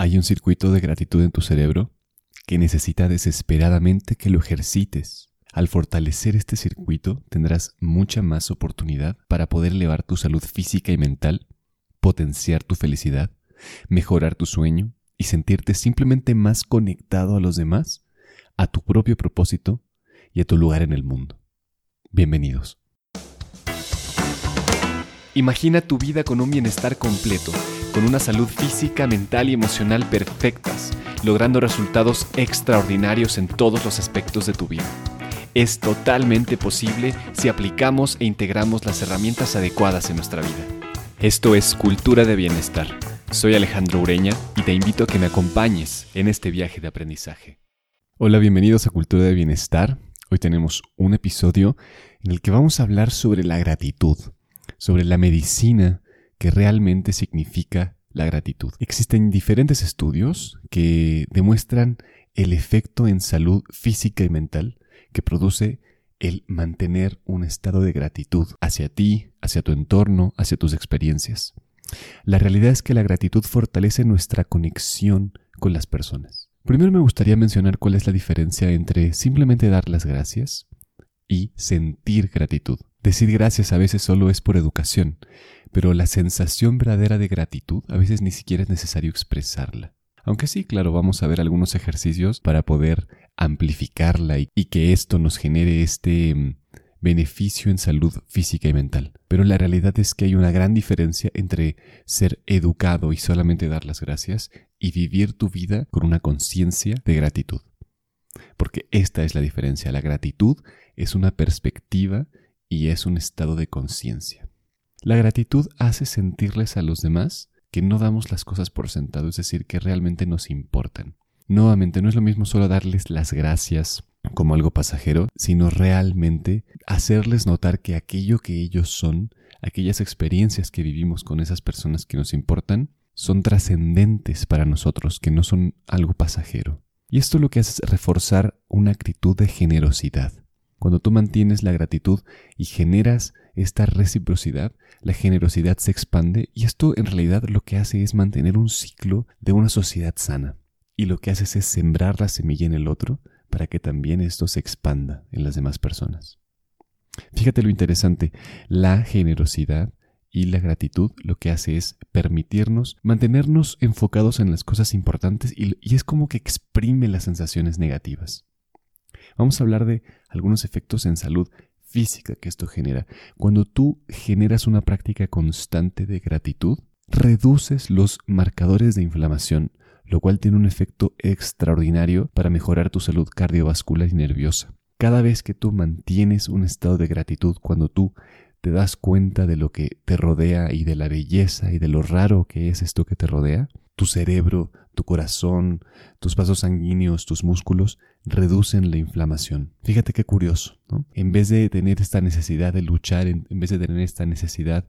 Hay un circuito de gratitud en tu cerebro que necesita desesperadamente que lo ejercites. Al fortalecer este circuito tendrás mucha más oportunidad para poder elevar tu salud física y mental, potenciar tu felicidad, mejorar tu sueño y sentirte simplemente más conectado a los demás, a tu propio propósito y a tu lugar en el mundo. Bienvenidos. Imagina tu vida con un bienestar completo con una salud física, mental y emocional perfectas, logrando resultados extraordinarios en todos los aspectos de tu vida. Es totalmente posible si aplicamos e integramos las herramientas adecuadas en nuestra vida. Esto es Cultura de Bienestar. Soy Alejandro Ureña y te invito a que me acompañes en este viaje de aprendizaje. Hola, bienvenidos a Cultura de Bienestar. Hoy tenemos un episodio en el que vamos a hablar sobre la gratitud, sobre la medicina que realmente significa la gratitud. Existen diferentes estudios que demuestran el efecto en salud física y mental que produce el mantener un estado de gratitud hacia ti, hacia tu entorno, hacia tus experiencias. La realidad es que la gratitud fortalece nuestra conexión con las personas. Primero me gustaría mencionar cuál es la diferencia entre simplemente dar las gracias y sentir gratitud. Decir gracias a veces solo es por educación, pero la sensación verdadera de gratitud a veces ni siquiera es necesario expresarla. Aunque sí, claro, vamos a ver algunos ejercicios para poder amplificarla y, que esto nos genere este mm, beneficio en salud física y mental. Pero la realidad es que hay una gran diferencia entre ser educado y solamente dar las gracias y vivir tu vida con una conciencia de gratitud. Porque esta es la diferencia. La gratitud es una perspectiva y es un estado de conciencia. La gratitud hace sentirles a los demás que no damos las cosas por sentado, es decir, que realmente nos importan. Nuevamente, no es lo mismo solo darles las gracias como algo pasajero, sino realmente hacerles notar que aquello que ellos son, aquellas experiencias que vivimos con esas personas que nos importan, son trascendentes para nosotros, que no son algo pasajero. Y esto lo que hace es reforzar una actitud de generosidad. Cuando tú mantienes la gratitud y generas esta reciprocidad, la generosidad se expande y esto en realidad lo que hace es mantener un ciclo de una sociedad sana. Y lo que hace es sembrar la semilla en el otro para que también esto se expanda en las demás personas. Fíjate lo interesante, la generosidad y la gratitud lo que hace es permitirnos mantenernos enfocados en las cosas importantes y, y, es como que exprime las sensaciones negativas. Vamos a hablar de algunos efectos en salud física que esto genera. Cuando tú generas una práctica constante de gratitud, reduces los marcadores de inflamación, lo cual tiene un efecto extraordinario para mejorar tu salud cardiovascular y nerviosa. Cada vez que tú mantienes un estado de gratitud, cuando tú te das cuenta de lo que te rodea y de la belleza y de lo raro que es esto que te rodea, tu cerebro, tu corazón, tus vasos sanguíneos, tus músculos reducen la inflamación. Fíjate qué curioso, ¿no? En vez de tener esta necesidad de luchar, en, vez de tener esta necesidad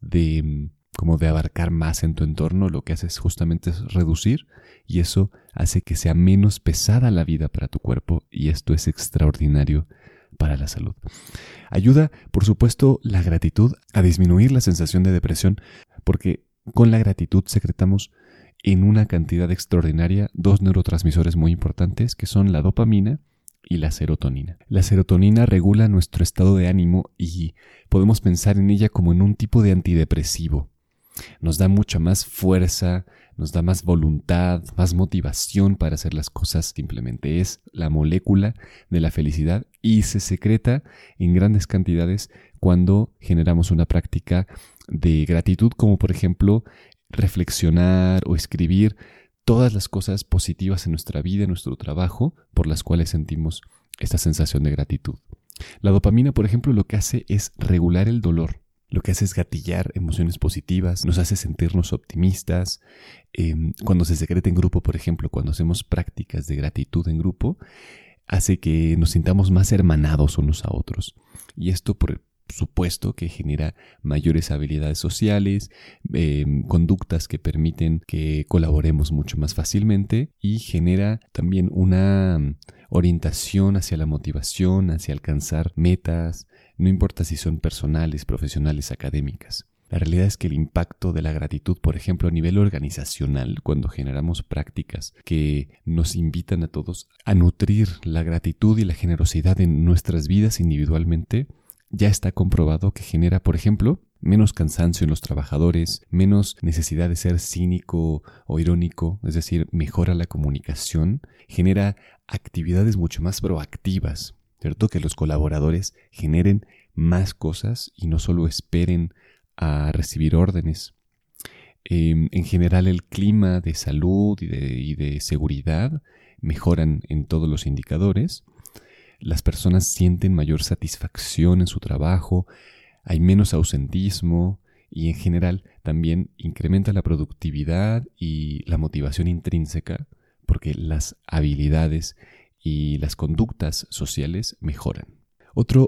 de mm, como de abarcar más en tu entorno, lo que haces justamente es reducir y eso hace que sea menos pesada la vida para tu cuerpo y esto es extraordinario para la salud. Ayuda, por supuesto, la gratitud a disminuir la sensación de depresión porque con la gratitud secretamos en una cantidad extraordinaria dos neurotransmisores muy importantes que son la dopamina y la serotonina. La serotonina regula nuestro estado de ánimo y podemos pensar en ella como en un tipo de antidepresivo. Nos da mucha más fuerza, nos da más voluntad, más motivación para hacer las cosas. Simplemente es la molécula de la felicidad y se secreta en grandes cantidades cuando generamos una práctica de gratitud, como por ejemplo reflexionar o escribir todas las cosas positivas en nuestra vida, en nuestro trabajo, por las cuales sentimos esta sensación de gratitud. La dopamina, por ejemplo, lo que hace es regular el dolor. Lo que hace es gatillar emociones positivas, nos hace sentirnos optimistas. Em, cuando se secreta en grupo, por ejemplo, cuando hacemos prácticas de gratitud en grupo, hace que nos sintamos más hermanados unos a otros. Y esto por, supuesto que genera mayores habilidades sociales, em, conductas que permiten que colaboremos mucho más fácilmente y genera también una mm, orientación hacia la motivación, hacia alcanzar metas, no importa si son personales, profesionales, académicas. La realidad es que el impacto de la gratitud, por ejemplo, a nivel organizacional, cuando generamos prácticas que nos invitan a todos a nutrir la gratitud y la generosidad en nuestras vidas individualmente, ya está comprobado que genera, por ejemplo, menos cansancio en los trabajadores, menos necesidad de ser cínico o irónico, es decir, mejora la comunicación, genera actividades mucho más proactivas, ¿cierto? Que los colaboradores generen más cosas y no solo esperen a recibir órdenes. Em, en general el clima de salud y de, y de seguridad mejoran en todos los indicadores. Las personas sienten mayor satisfacción en su trabajo, hay menos ausentismo y en general también incrementa la productividad y la motivación intrínseca porque las habilidades y las conductas sociales mejoran.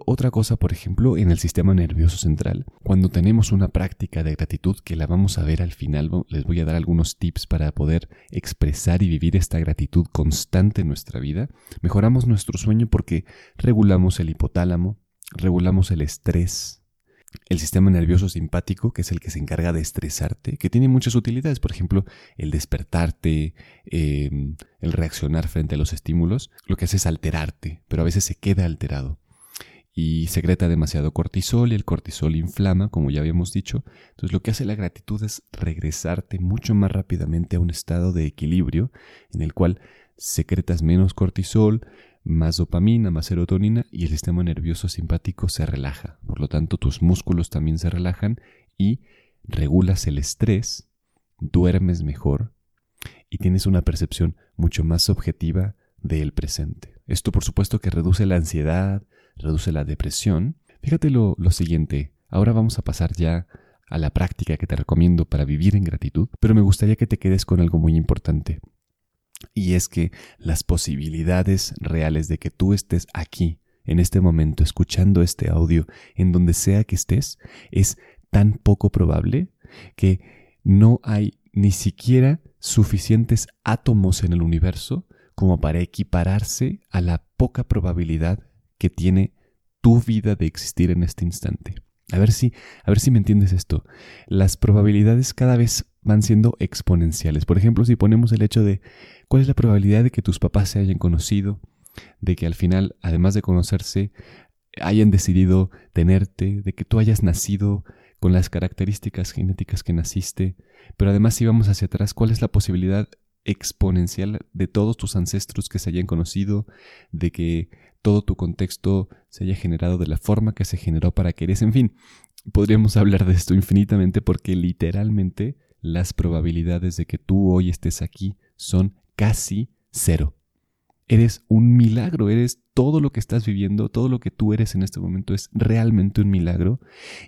Otra cosa, por ejemplo, en el sistema nervioso central, cuando tenemos una práctica de gratitud que la vamos a ver al final, les voy a dar algunos tips para poder expresar y vivir esta gratitud constante en nuestra vida, mejoramos nuestro sueño porque regulamos el hipotálamo, regulamos el estrés, el sistema nervioso simpático, que es el que se encarga de estresarte, que tiene muchas utilidades, por ejemplo, el despertarte, em, el reaccionar frente a los estímulos, lo que hace es alterarte, pero a veces se queda alterado y secreta demasiado cortisol y el cortisol inflama, como ya habíamos dicho. Entonces lo que hace la gratitud es regresarte mucho más rápidamente a un estado de equilibrio en el cual secretas menos cortisol, más dopamina, más serotonina y el sistema nervioso simpático se relaja. Por lo tanto, tus músculos también se relajan y regulas el estrés, duermes mejor y tienes una percepción mucho más objetiva del presente. Esto por supuesto que reduce la ansiedad, reduce la depresión. Fíjate lo, lo siguiente, ahora vamos a pasar ya a la práctica que te recomiendo para vivir en gratitud, pero me gustaría que te quedes con algo muy importante. Y es que las posibilidades reales de que tú estés aquí, en este momento, escuchando este audio, en donde sea que estés, es tan poco probable que no hay ni siquiera suficientes átomos en el universo como para equipararse a la poca probabilidad que tiene tu vida de existir en este instante. A ver si, a ver si me entiendes esto. Las probabilidades cada vez van siendo exponenciales. Por ejemplo, si ponemos el hecho de cuál es la probabilidad de que tus papás se hayan conocido, de que al final, además de conocerse, hayan decidido tenerte, de que tú hayas nacido con las características genéticas que naciste, pero además si vamos hacia atrás, ¿cuál es la posibilidad exponencial de todos tus ancestros que se hayan conocido, de que todo tu contexto se haya generado de la forma que se generó para que eres. En fin, podríamos hablar de esto infinitamente porque literalmente las probabilidades de que tú hoy estés aquí son casi cero. Eres un milagro, eres todo lo que estás viviendo, todo lo que tú eres en este momento es realmente un milagro.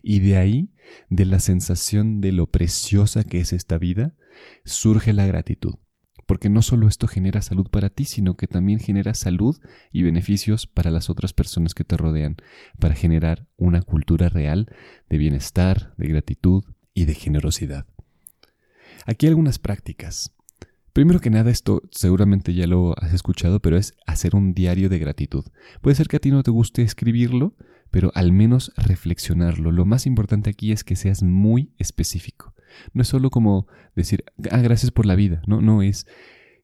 Y de ahí, de la sensación de lo preciosa que es esta vida, surge la gratitud porque no solo esto genera salud para ti, sino que también genera salud y beneficios para las otras personas que te rodean, para generar una cultura real de bienestar, de gratitud y de generosidad. Aquí algunas prácticas. Primero que nada, esto seguramente ya lo has escuchado, pero es hacer un diario de gratitud. Puede ser que a ti no te guste escribirlo, pero al menos reflexionarlo. Lo más importante aquí es que seas muy específico. No es solo como decir, ah, gracias por la vida. No, no es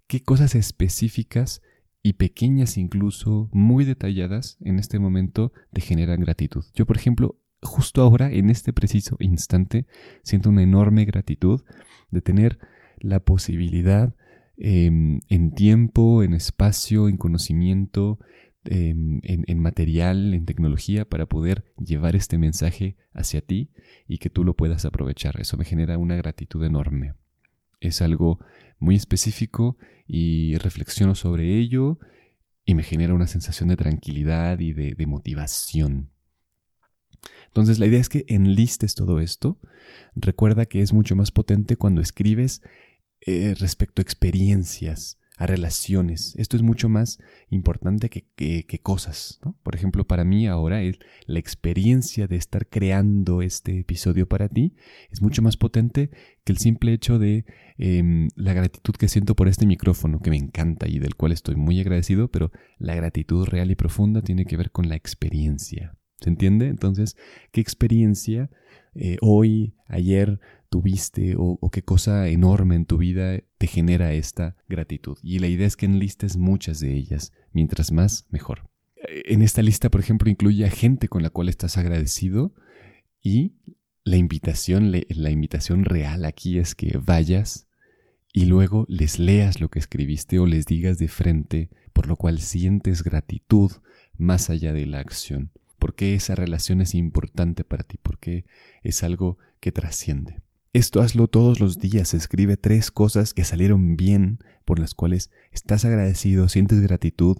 qué cosas específicas y pequeñas incluso, muy detalladas en este momento te generan gratitud. Yo, por ejemplo, justo ahora, en este preciso instante, siento una enorme gratitud de tener la posibilidad em, en tiempo, en espacio, en conocimiento, em, en, material, en tecnología para poder llevar este mensaje hacia ti y que tú lo puedas aprovechar. Eso me genera una gratitud enorme. Es algo muy específico y reflexiono sobre ello y me genera una sensación de tranquilidad y de, motivación. Entonces la idea es que enlistes todo esto. Recuerda que es mucho más potente cuando escribes eh, respecto a experiencias, a relaciones. Esto es mucho más importante que, que, cosas. Por ejemplo, para mí ahora es la experiencia de estar creando este episodio para ti es mucho más potente que el simple hecho de em, la gratitud que siento por este micrófono que me encanta y del cual estoy muy agradecido, pero la gratitud real y profunda tiene que ver con la experiencia. ¿Se entiende? Entonces, ¿qué experiencia eh, hoy, ayer tuviste o, qué cosa enorme en tu vida te genera esta gratitud? Y la idea es que enlistes muchas de ellas. Mientras más, mejor. Eh, en esta lista, por ejemplo, incluye a gente con la cual estás agradecido y la invitación, la invitación real aquí es que vayas y luego les leas lo que escribiste o les digas de frente, por lo cual sientes gratitud más allá de la acción. Porque esa relación es importante para ti, porque es algo que trasciende. Esto hazlo todos los días, escribe tres cosas que salieron bien, por las cuales estás agradecido, sientes gratitud.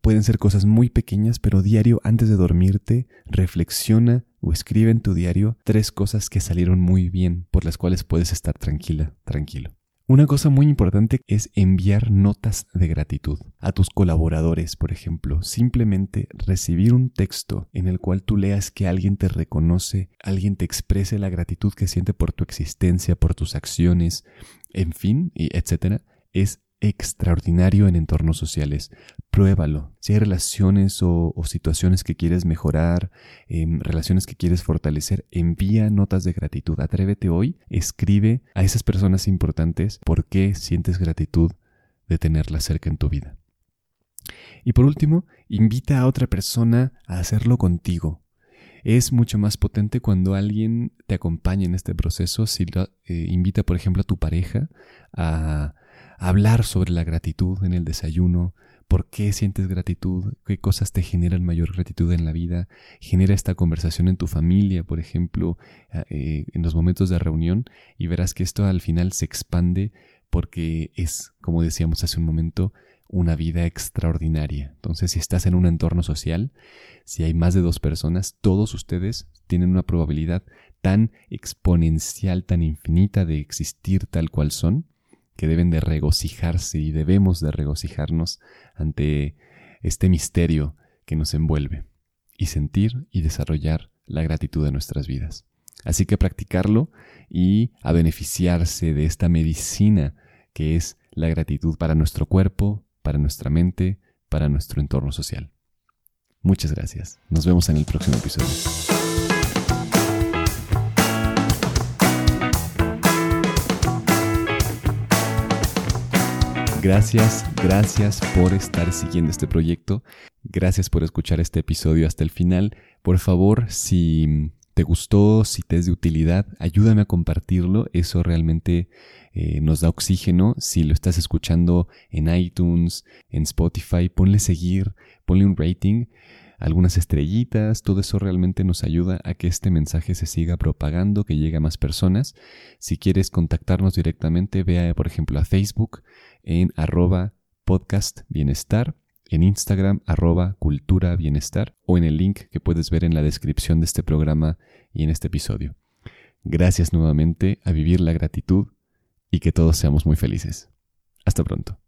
Pueden ser cosas muy pequeñas, pero diario antes de dormirte, reflexiona o escribe en tu diario tres cosas que salieron muy bien, por las cuales puedes estar tranquila, tranquilo. Una cosa muy importante es enviar notas de gratitud a tus colaboradores, por ejemplo. Simplemente recibir un texto en el cual tú leas que alguien te reconoce, alguien te exprese la gratitud que siente por tu existencia, por tus acciones, en fin, y etcétera, es extraordinario en entornos sociales. Pruébalo. Si hay relaciones o, situaciones que quieres mejorar, em, relaciones que quieres fortalecer, envía notas de gratitud. Atrévete hoy, escribe a esas personas importantes por qué sientes gratitud de tenerlas cerca en tu vida. Y por último, invita a otra persona a hacerlo contigo. Es mucho más potente cuando alguien te acompaña en este proceso, si eh, invita, por ejemplo, a tu pareja a hablar sobre la gratitud en el desayuno, por qué sientes gratitud, qué cosas te generan mayor gratitud en la vida, genera esta conversación en tu familia, por ejemplo, eh, en los momentos de reunión, y verás que esto al final se expande porque es, como decíamos hace un momento, una vida extraordinaria. Entonces, si estás en un entorno social, si hay más de dos personas, todos ustedes tienen una probabilidad tan exponencial, tan infinita de existir tal cual son, que deben de regocijarse y debemos de regocijarnos ante este misterio que nos envuelve y sentir y desarrollar la gratitud de nuestras vidas. Así que practicarlo y a beneficiarse de esta medicina que es la gratitud para nuestro cuerpo, para nuestra mente, para nuestro entorno social. Muchas gracias. Nos vemos en el próximo episodio. Gracias, gracias por estar siguiendo este proyecto. Gracias por escuchar este episodio hasta el final. Por favor, si te gustó, si te es de utilidad, ayúdame a compartirlo. Eso realmente eh, nos da oxígeno. Si lo estás escuchando en iTunes, en Spotify, ponle seguir, ponle un rating algunas estrellitas, todo eso realmente nos ayuda a que este mensaje se siga propagando, que llegue a más personas. Si quieres contactarnos directamente, vea por ejemplo a Facebook en arroba podcast bienestar, en Instagram arroba cultura bienestar o en el link que puedes ver en la descripción de este programa y en este episodio. Gracias nuevamente a vivir la gratitud y que todos seamos muy felices. Hasta pronto.